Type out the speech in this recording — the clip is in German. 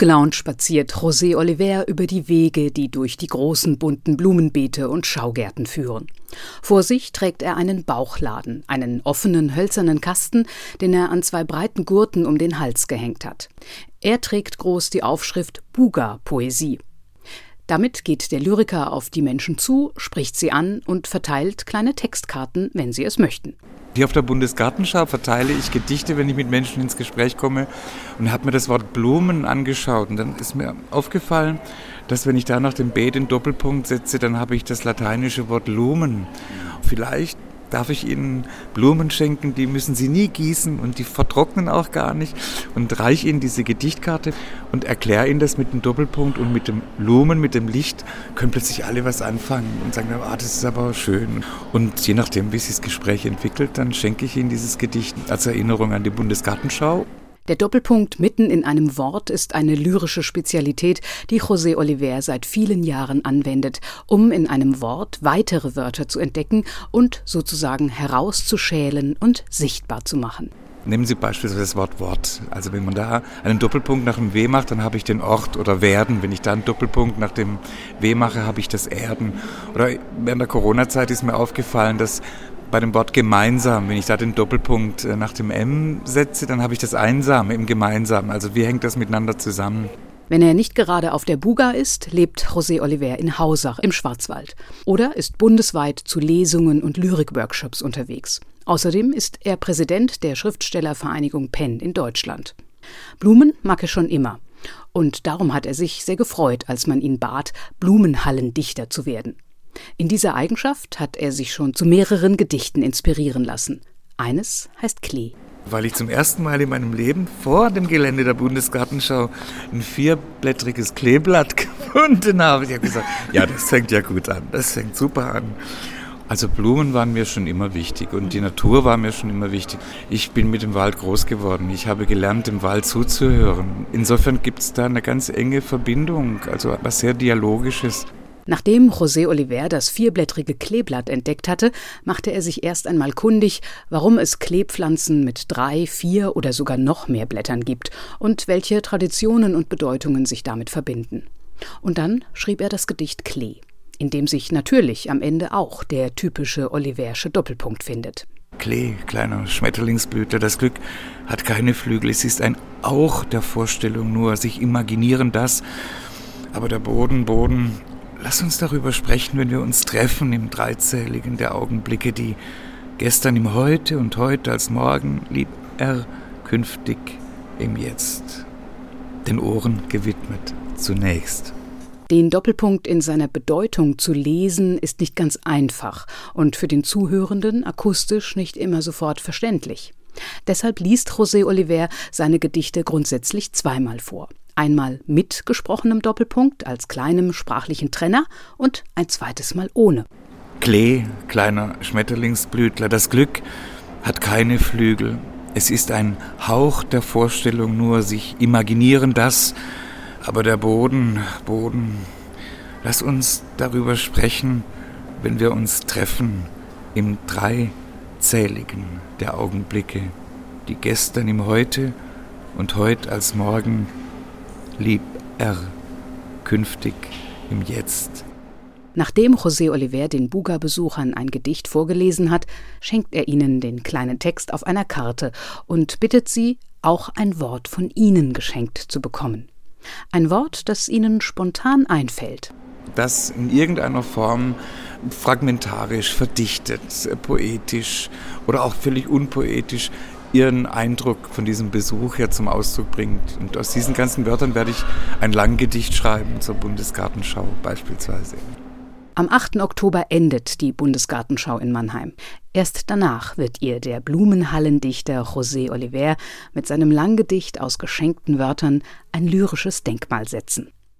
gelaunt spaziert José Oliver über die Wege, die durch die großen bunten Blumenbeete und Schaugärten führen. Vor sich trägt er einen Bauchladen, einen offenen hölzernen Kasten, den er an zwei breiten Gurten um den Hals gehängt hat. Er trägt groß die Aufschrift Buga Poesie. Damit geht der Lyriker auf die Menschen zu, spricht sie an und verteilt kleine Textkarten, wenn sie es möchten. Hier auf der Bundesgartenschau verteile ich Gedichte, wenn ich mit Menschen ins Gespräch komme und habe mir das Wort Blumen angeschaut. Und dann ist mir aufgefallen, dass wenn ich da nach dem B den Doppelpunkt setze, dann habe ich das lateinische Wort Lumen. Vielleicht darf ich Ihnen Blumen schenken, die müssen Sie nie gießen und die vertrocknen auch gar nicht. Und reiche Ihnen diese Gedichtkarte und erkläre Ihnen das mit dem Doppelpunkt und mit dem Lumen, mit dem Licht, können plötzlich alle was anfangen und sagen, ah, das ist aber schön. Und je nachdem, wie sich das Gespräch entwickelt, dann schenke ich Ihnen dieses Gedicht als Erinnerung an die Bundesgartenschau der Doppelpunkt mitten in einem Wort ist eine lyrische Spezialität, die José Oliver seit vielen Jahren anwendet, um in einem Wort weitere Wörter zu entdecken und sozusagen herauszuschälen und sichtbar zu machen. Nehmen Sie beispielsweise das Wort Wort. Also wenn man da einen Doppelpunkt nach dem W macht, dann habe ich den Ort oder Werden. Wenn ich da einen Doppelpunkt nach dem W mache, habe ich das Erden. Oder während der Corona-Zeit ist mir aufgefallen, dass bei dem Wort gemeinsam, wenn ich da den Doppelpunkt äh, nach dem M setze, dann habe ich das Einsame im Gemeinsamen. Also wie hängt das miteinander zusammen? Wenn er nicht gerade auf der Buga ist, lebt José Oliver in Hausach im Schwarzwald oder ist bundesweit zu Lesungen und Lyrikworkshops unterwegs. Außerdem ist er Präsident der Schriftstellervereinigung Penn in Deutschland. Blumen mag er schon immer. Und darum hat er sich sehr gefreut, als man ihn bat, Blumenhallendichter zu werden. In dieser Eigenschaft hat er sich schon zu mehreren Gedichten inspirieren lassen. Eines heißt Klee. Weil ich zum ersten Mal in meinem Leben vor dem Gelände der Bundesgartenschau ein vierblättriges Kleeblatt gefunden habe. Ich habe gesagt, ja, das fängt ja gut an, das fängt super an. Also Blumen waren mir schon immer wichtig und die Natur war mir schon immer wichtig. Ich bin mit dem Wald groß geworden. Ich habe gelernt, dem Wald zuzuhören. Insofern gibt es da eine ganz enge Verbindung, also was sehr Dialogisches. Nachdem José Oliver das vierblättrige Kleeblatt entdeckt hatte, machte er sich erst einmal kundig, warum es Kleepflanzen mit drei, vier oder sogar noch mehr Blättern gibt und welche Traditionen und Bedeutungen sich damit verbinden. Und dann schrieb er das Gedicht Klee, in dem sich natürlich am Ende auch der typische Oliversche Doppelpunkt findet. Klee, kleiner Schmetterlingsblüter, das Glück hat keine Flügel, es ist ein Auch der Vorstellung nur, sich imaginieren das, aber der Boden, Boden, Lass uns darüber sprechen, wenn wir uns treffen im Dreizähligen der Augenblicke, die gestern im Heute und heute als morgen lieb er künftig im Jetzt, den Ohren gewidmet zunächst. Den Doppelpunkt in seiner Bedeutung zu lesen ist nicht ganz einfach und für den Zuhörenden akustisch nicht immer sofort verständlich. Deshalb liest José Oliver seine Gedichte grundsätzlich zweimal vor. Einmal mit gesprochenem Doppelpunkt als kleinem sprachlichen Trenner und ein zweites Mal ohne. Klee, kleiner Schmetterlingsblütler, das Glück hat keine Flügel. Es ist ein Hauch der Vorstellung nur, sich imaginieren das, aber der Boden, Boden, lass uns darüber sprechen, wenn wir uns treffen im Dreizähligen der Augenblicke, die gestern im Heute und heut als morgen lieb er künftig im Jetzt. Nachdem José Oliver den Buga-Besuchern ein Gedicht vorgelesen hat, schenkt er ihnen den kleinen Text auf einer Karte und bittet sie, auch ein Wort von ihnen geschenkt zu bekommen. Ein Wort, das ihnen spontan einfällt. Das in irgendeiner Form fragmentarisch, verdichtet, poetisch oder auch völlig unpoetisch ihren Eindruck von diesem Besuch hier zum Ausdruck bringt. Und aus diesen ganzen Wörtern werde ich ein Langgedicht schreiben zur Bundesgartenschau beispielsweise. Am 8. Oktober endet die Bundesgartenschau in Mannheim. Erst danach wird ihr der Blumenhallendichter José Oliver mit seinem Langgedicht aus geschenkten Wörtern ein lyrisches Denkmal setzen.